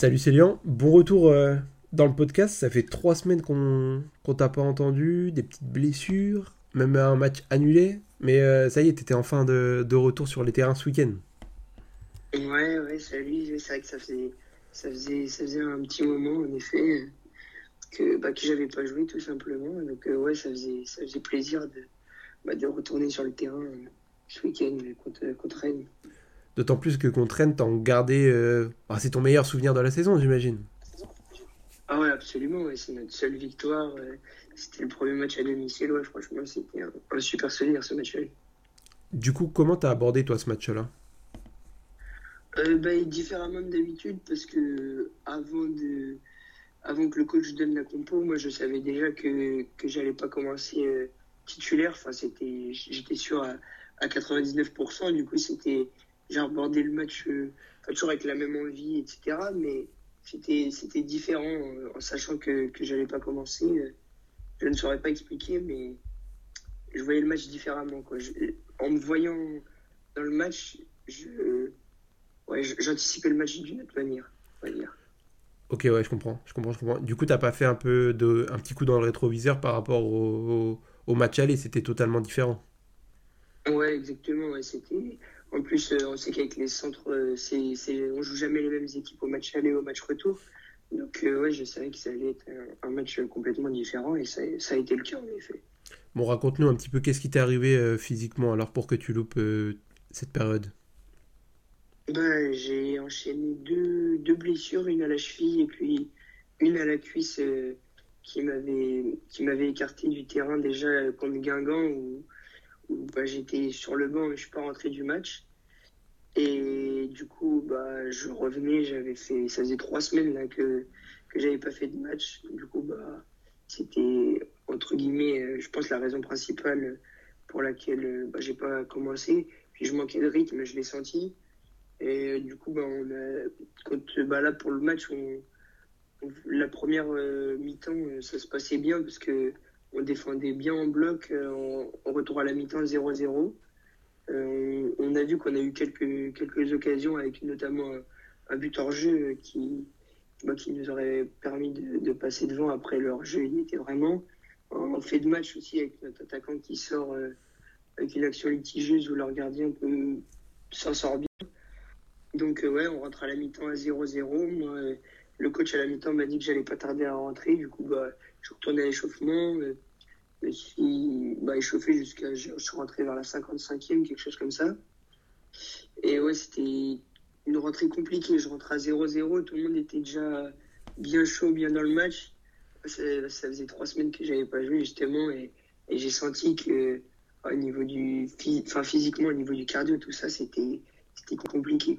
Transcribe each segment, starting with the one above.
Salut Célian, bon retour euh, dans le podcast. Ça fait trois semaines qu'on qu'on t'a pas entendu, des petites blessures, même un match annulé. Mais euh, ça y est, t'étais enfin de, de retour sur les terrains ce week-end. Ouais, ouais, salut. C'est vrai que ça faisait, ça faisait, ça faisait un petit moment, en effet, que, bah, que j'avais pas joué, tout simplement. Donc, euh, ouais, ça faisait, ça faisait plaisir de, bah, de retourner sur le terrain ce week-end contre, contre Rennes. D'autant plus que contre Rennes, t'en gardé. euh, bah, c'est ton meilleur souvenir de la saison, j'imagine. Ah ouais, absolument, ouais, c'est notre seule victoire. euh, C'était le premier match à domicile, ouais, franchement, c'était un, un super souvenir, ce match-là. Du coup, comment t'as abordé toi ce match-là? Euh, bah, différemment de d'habitude, parce que avant de, avant que le coach donne la compo, moi je savais déjà que, que j'allais pas commencer euh, titulaire. Enfin, c'était, j'étais sûr à, à 99%. Du coup, c'était, j'ai abordé le match euh, toujours avec la même envie, etc. Mais c'était, c'était différent euh, en sachant que, que j'allais pas commencer. euh, je ne saurais pas expliquer, mais je voyais le match différemment, quoi. Je- en me voyant dans le match, je, ouais, j'anticipais le match d'une autre manière, on va dire. Ok, ouais, je comprends, je comprends, je comprends. Du coup, t'as pas fait un peu de, un petit coup dans le rétroviseur par rapport au, au, au match aller, c'était totalement différent. Ouais, exactement. Ouais, c'était. En plus, euh, on sait qu'avec les centres, euh, c'est, c'est... on joue jamais les mêmes équipes au match aller et au match retour. Donc, euh, ouais, je savais que ça allait être un, match complètement différent et ça, ça a été le cas en effet. Bon, raconte-nous un petit peu qu'est-ce qui t'est arrivé physiquement alors pour que tu loupes cette période. Ben, j'ai enchaîné deux, deux blessures, une à la cheville et puis une à la cuisse euh, qui m'avait qui m'avait écarté du terrain déjà contre Guingamp où, bah, j'étais sur le banc mais je suis pas rentré du match. Et du coup, bah, je revenais, j'avais fait, ça faisait trois semaines que, que j'avais pas fait de match. Du coup, bah, c'était, entre guillemets, euh, je pense la raison principale pour laquelle euh, bah, j'ai pas commencé. Puis je manquais de rythme, je l'ai senti. Et euh, du coup, bah, on a, quand, bah, là, pour le match, on, la première mi-temps, ça se passait bien parce que on défendait bien en bloc, euh, en, en retour à la mi-temps 0-0. Euh, on, a vu qu'on a eu quelques, occasions avec notamment un, but hors jeu qui, bah, nous aurait permis de, passer devant après leur jeu. Il était vraiment en fait de match aussi avec notre attaquant qui sort euh, avec une action litigieuse où leur gardien peut s'en sort bien. Donc ouais, on rentre à la mi-temps à 0-0. Moi, euh, le coach à la mi-temps m'a dit que j'allais pas tarder à rentrer. Du coup, bah, je retourné à l'échauffement. je me suis bah, échauffé jusqu'à. Je suis rentré vers la 55e, quelque chose comme ça. Et ouais, c'était une rentrée compliquée. Je rentrais à 0-0. Tout le monde était déjà bien chaud, bien dans le match. Ça, faisait trois semaines que j'avais pas joué, justement. Et, et j'ai senti que, au niveau du. Enfin, physiquement, au niveau du cardio, tout ça, c'était compliqué.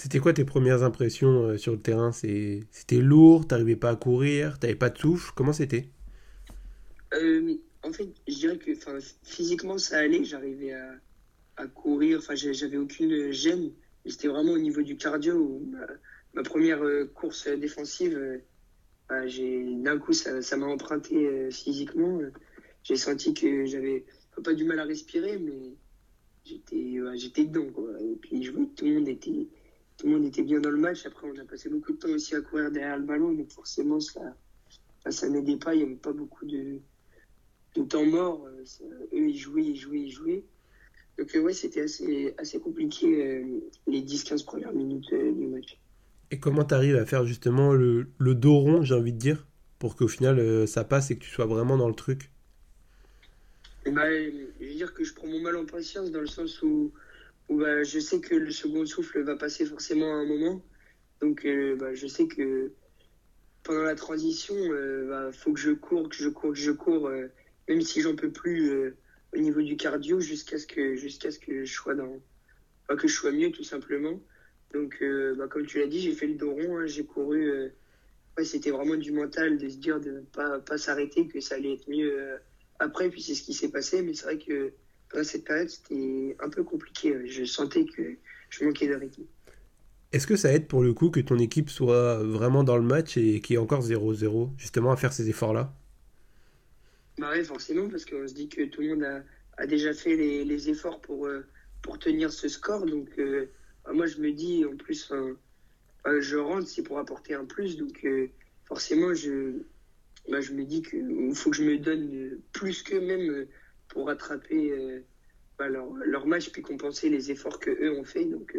C'était quoi tes premières impressions euh, sur le terrain? C'était lourd, t'arrivais pas à courir, t'avais pas de souffle, comment c'était? Euh, en fait, je dirais que physiquement, ça allait. J'arrivais à, courir. Enfin, j'avais aucune gêne. C'était vraiment au niveau du cardio ma, première euh, course défensive, bah, d'un coup, ça, m'a emprunté physiquement. J'ai senti que j'avais pas du mal à respirer, mais j'étais j'étais dedans. Quoi. Et puis, je que tout le monde était. Tout le monde était bien dans le match. Après, on a passé beaucoup de temps aussi à courir derrière le ballon, donc forcément, ça, ça, n'aidait pas. Il n'y avait pas beaucoup de, de temps mort. euh, ça- eux, ils jouaient, ils jouaient, ils jouaient. Donc, euh, ouais, c'était assez, assez compliqué euh, les 10-15 premières minutes euh, du match. Et comment t'arrives à faire justement le, le dos rond, j'ai envie de dire, pour qu'au final euh, ça passe et que tu sois vraiment dans le truc? Et bah, je veux dire que je prends mon mal en patience dans le sens où, où bah, je sais que le second souffle va passer forcément à un moment. Donc, euh, bah, je sais que pendant la transition, euh, bah, faut que je cours, que je cours, que je cours, euh, même si j'en peux plus au niveau du cardio, jusqu'à ce que, jusqu'à ce que je sois dans, enfin, que je sois mieux tout simplement. Donc, bah, comme tu l'as dit, j'ai fait le dos rond, hein, j'ai couru. ouais, c'était vraiment du mental de se dire de ne pas, pas s'arrêter, que ça allait être mieux après. Puis c'est ce qui s'est passé, mais c'est vrai que pendant cette période, c'était un peu compliqué. Je sentais que je manquais de rythme. Est-ce que ça aide pour le coup que ton équipe soit vraiment dans le match et qu'il y ait encore 0-0, justement à faire ces efforts-là? Bah ouais, forcément, parce qu'on se dit que tout le monde a, a déjà fait les, les efforts pour, euh, pour tenir ce score. Donc, euh, bah, moi, je me dis, en plus, je rentre, c'est pour apporter un plus. Donc, forcément, je, bah, je me dis qu'il faut que je me donne plus que même pour rattraper bah, leur, leur, match puis compenser les efforts que eux ont fait. Donc,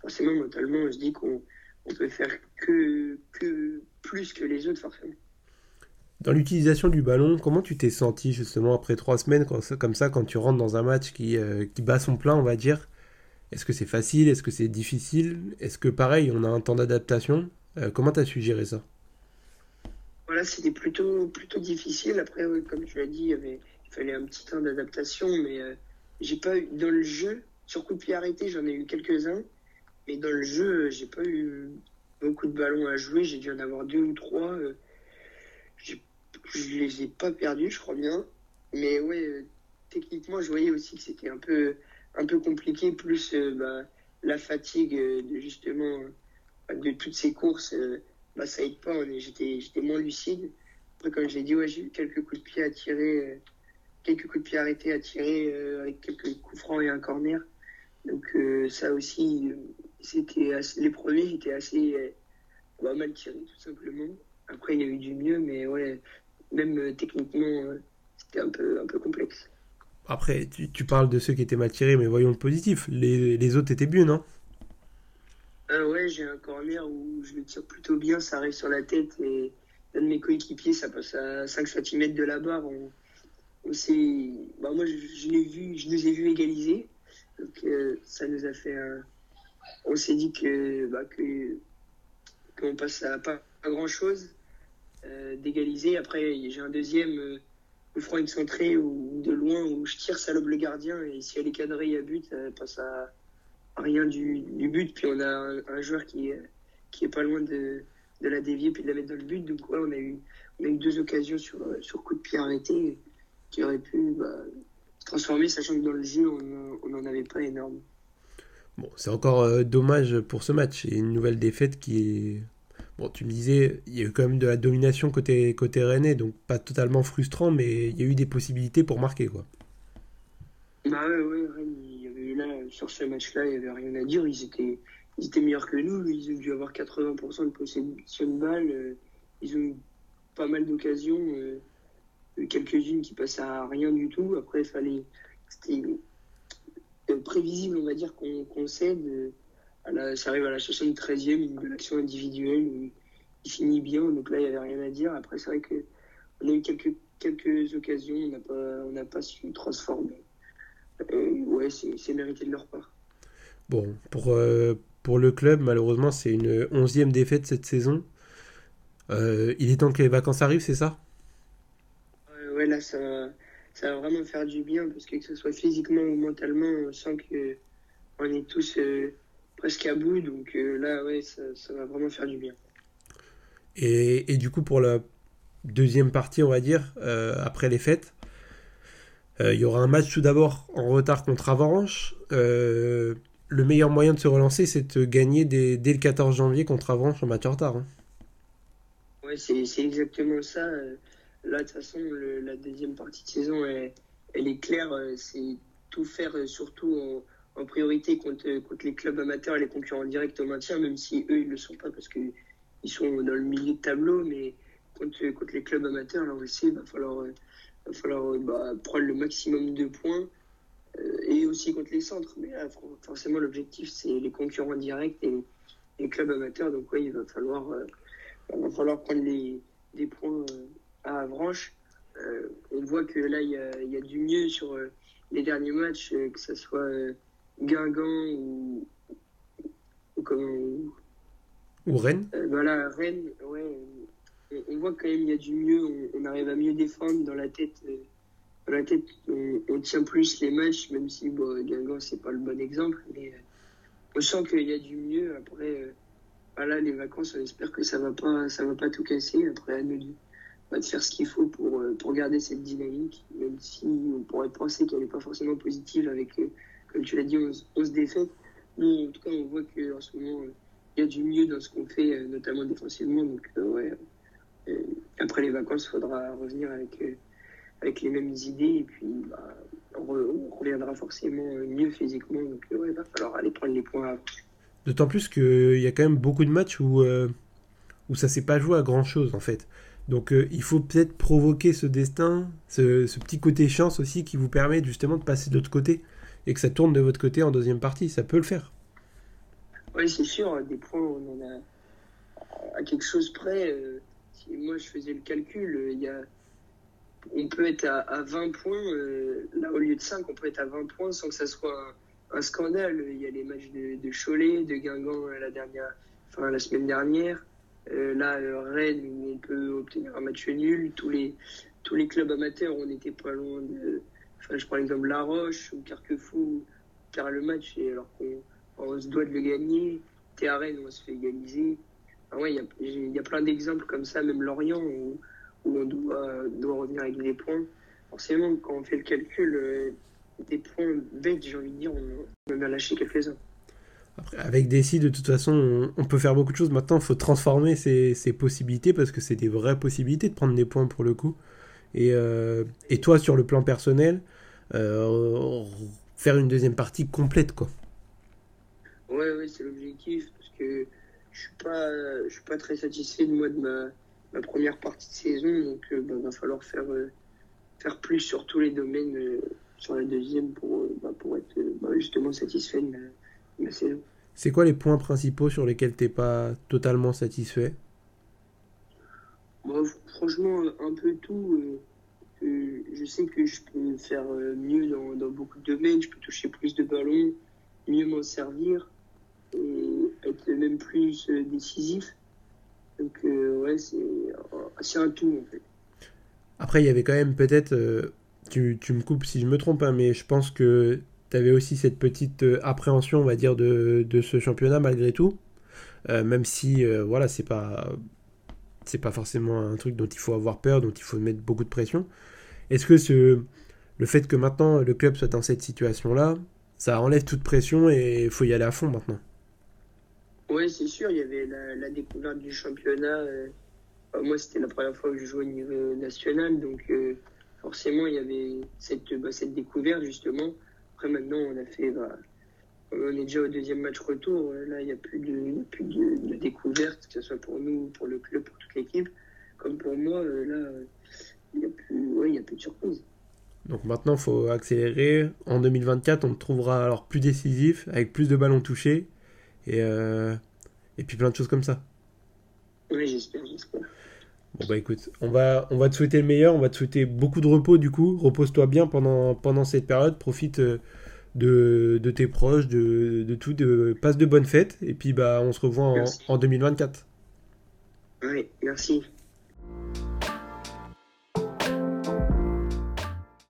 forcément, mentalement, je dis qu'on on peut faire que, que plus que les autres, forcément. Dans l'utilisation du ballon, comment tu t'es senti justement après trois semaines comme ça quand tu rentres dans un match qui, euh, qui bat son plein, on va dire? Est-ce que c'est facile? Est-ce que c'est difficile? Est-ce que pareil, on a un temps d'adaptation? Euh, Comment tu as su gérer ça? Voilà, c'était plutôt, plutôt difficile. Après, comme tu l'as dit, il, avait, il fallait un petit temps d'adaptation, mais euh, j'ai pas eu dans le jeu, sur coup de pied arrêté, j'en ai eu quelques-uns, mais dans le jeu, j'ai pas eu beaucoup de ballons à jouer. J'ai dû en avoir deux ou trois je les ai pas perdus, je crois bien. Mais ouais, euh, techniquement, je voyais aussi que c'était un peu, un peu compliqué, plus euh, bah, la fatigue euh, de justement de toutes ces courses, bah, ça aide pas. J'étais, j'étais moins lucide. Après, comme je l'ai dit, ouais, j'ai eu quelques coups de pied à tirer, quelques coups de pied arrêtés à tirer avec quelques coups francs et un corner. Donc ça aussi, c'était les premiers étaient assez bah, mal tirés tout simplement. Après, il y a eu du mieux, mais ouais, même euh, techniquement, euh, c'était un peu, un peu complexe. Après, tu, parles de ceux qui étaient mal tirés, mais voyons le positif. Les, les autres étaient bien, non? Euh, Ouais, j'ai un corner où je le tire plutôt bien, ça arrive sur la tête et l'un de mes coéquipiers, ça passe à 5 cm de la barre. On, on bah, moi, je, je vu, je nous ai vus égaliser. Donc, ça nous a fait On s'est dit que, bah, que qu'on passe à pas, pas grand chose. Euh, d'égaliser. Après, j'ai un deuxième euh, coup franc excentré ou de loin où je tire, salope le gardien. Et si elle est cadrée, il y a but, elle passe à, rien du, but. Puis on a un, joueur qui est, qui est pas loin de, de la dévier puis de la mettre dans le but. Donc, ouais, on a eu, on a eu deux occasions sur, sur coup de pied arrêté qui auraient pu bah, se transformer, sachant que dans le jeu, on n'en avait pas énorme. Bon, c'est encore euh, dommage pour ce match et une nouvelle défaite qui est Bon, tu me disais, il y a eu quand même de la domination côté, côté Rennais, donc pas totalement frustrant, mais il y a eu des possibilités pour marquer, quoi. Bah ouais, ouais, Rennes, il y avait là, sur ce match-là, il n'y avait rien à dire. Ils étaient, ils étaient meilleurs que nous. Ils ont dû avoir 80% de possession de balles. Euh, ils ont eu pas mal d'occasions. Quelques-unes qui passaient à rien du tout. Après. C'était prévisible, on va dire, qu'on cède ça arrive à la 73e, de l'action individuelle où il finit bien, donc là il n'y avait rien à dire. Après, c'est vrai qu'on a eu quelques, quelques occasions, on n'a pas, pas su transformer. Euh, ouais, c'est mérité de leur part. Bon, pour, euh, pour le club, malheureusement, c'est une onzième défaite cette saison. Euh, il est temps que les vacances arrivent, c'est ça? Ouais, là, ça va, ça va vraiment faire du bien, parce que que ce soit physiquement ou mentalement, on sent qu'on est tous presque à bout. Donc euh, là, ouais, ça, va vraiment faire du bien. Et, et, du coup, pour la deuxième partie, on va dire, euh, après les fêtes, euh, il y aura un match tout d'abord en retard contre Avaranche. le meilleur moyen de se relancer, c'est de gagner dès, dès, le 14 janvier contre Avaranche en match en retard. Hein. Ouais, c'est exactement ça. Là, de toute façon, la deuxième partie de saison, elle, est claire. C'est tout faire, surtout en priorité contre, contre les clubs amateurs et les concurrents directs au maintien, même si eux, ils ne le sont pas parce qu'ils sont dans le milieu de tableau, mais contre, contre les clubs amateurs, là, on le sait, il va falloir, euh, falloir bah, prendre le maximum de points. Euh, et aussi contre les centres. Mais forcément, l'objectif, c'est les concurrents directs et les clubs amateurs. Donc, il va falloir, euh, va falloir prendre les, des points à Avranches. on voit que là, il y a, y a, du mieux sur les derniers matchs, que ce soit Guingamp ou, ou Rennes euh, Voilà, Rennes, ouais. On, voit quand même il y a du mieux, on, arrive à mieux défendre dans la tête. Euh, dans la tête, on, tient plus les matchs, même si bon, Guingamp c'est pas le bon exemple, mais euh, on sent qu'il y a du mieux. Après, voilà, les vacances, on espère que ça va pas, ça va pas tout casser. Après, à nous de, faire ce qu'il faut pour, pour garder cette dynamique, même si on pourrait penser qu'elle n'est pas forcément positive avec comme tu l'as dit, 11, défaites. Nous, en tout cas, on voit qu'en ce moment, il y a du mieux dans ce qu'on fait, euh, notamment défensivement. Donc, euh, ouais, euh, après les vacances, il faudra revenir avec, avec les mêmes idées. Et puis, bah, on, reviendra forcément mieux physiquement. Donc, ouais, il va falloir aller prendre les points avant. D'autant plus qu'il y a quand même beaucoup de matchs où, euh, où ça s'est pas joué à grand chose en fait. Donc euh, il faut peut-être provoquer ce destin, ce, petit côté chance aussi qui vous permet justement de passer de l'autre côté et que ça tourne de votre côté en deuxième partie. Ça peut le faire. Oui, c'est sûr. Des points, on a à quelque chose près. Euh, moi je faisais le calcul, on peut être à, à 20 points, là au lieu de 5, on peut être à 20 points sans que ça soit un scandale. Il y a les matchs de, Cholet, de Guingamp euh, la dernière, la semaine dernière. Euh, là, euh, Rennes où on peut obtenir un match nul. Tous les tous les clubs amateurs, on n'était pas loin de. Enfin, je prends l'exemple La Roche ou Carquefou, car le match alors qu'on se doit de le gagner. T'es Rennes, on se fait égaliser. Ouais, il y a, plein d'exemples comme ça, même Lorient où, on doit, doit revenir avec des points. Forcément, quand on fait le calcul, des points bêtes, j'ai envie de dire, on, on a lâché quelques-uns. Avec Desi, de toute façon, on, peut faire beaucoup de choses. Maintenant, il faut transformer ces, possibilités parce que c'est des vraies possibilités de prendre des points pour le coup. Et, euh, toi, sur le plan personnel, euh, faire une deuxième partie complète, quoi. Ouais, ouais, c'est l'objectif parce que je suis pas, je suis pas très satisfait de moi de ma, ma première partie de saison, donc il euh, bah, va falloir faire, faire plus sur tous les domaines sur la deuxième pour, bah, pour être bah, justement satisfait de la saison. C'est quoi les points principaux sur lesquels t'es pas totalement satisfait? Bah, Franchement, un peu tout. Euh, je sais que je peux faire mieux dans, dans, beaucoup de domaines, je peux toucher plus de ballons, mieux m'en servir et être même plus décisif. Donc euh, ouais, c'est un tout en fait. Après, il y avait quand même peut-être euh, tu, tu, me coupes si je me trompe, hein, mais je pense que tu avais aussi cette petite euh, appréhension, on va dire, de, ce championnat malgré tout. Euh, même si, euh, voilà, c'est pas, c'est pas forcément un truc dont il faut avoir peur, dont il faut mettre beaucoup de pression. Est-ce que ce, le fait que maintenant le club soit dans cette situation-là, ça enlève toute pression et il faut y aller à fond maintenant? Oui, c'est sûr, il y avait la, découverte du championnat. moi, c'était la première fois que je jouais au niveau national, donc forcément, il y avait cette, bah, cette découverte, justement. Après, maintenant, on a fait. Bah, on est déjà au deuxième match retour. Là, il n'y a plus, de, plus de, de, découverte, que ce soit pour nous, pour le club, pour toute l'équipe. Comme pour moi, là, il n'y a, plus, ouais, a plus de surprise. Donc maintenant, il faut accélérer. En 2024, on te trouvera alors plus décisif, avec plus de ballons touchés. Et, euh, et puis plein de choses comme ça. Oui, j'espère, j'espère. Bon bah écoute, on va, on va te souhaiter le meilleur, on va te souhaiter beaucoup de repos du coup. Repose-toi bien pendant, pendant cette période, profite de, de tes proches, de, de tout, de, passe de bonnes fêtes et puis bah on se revoit en, en 2024. Oui, merci.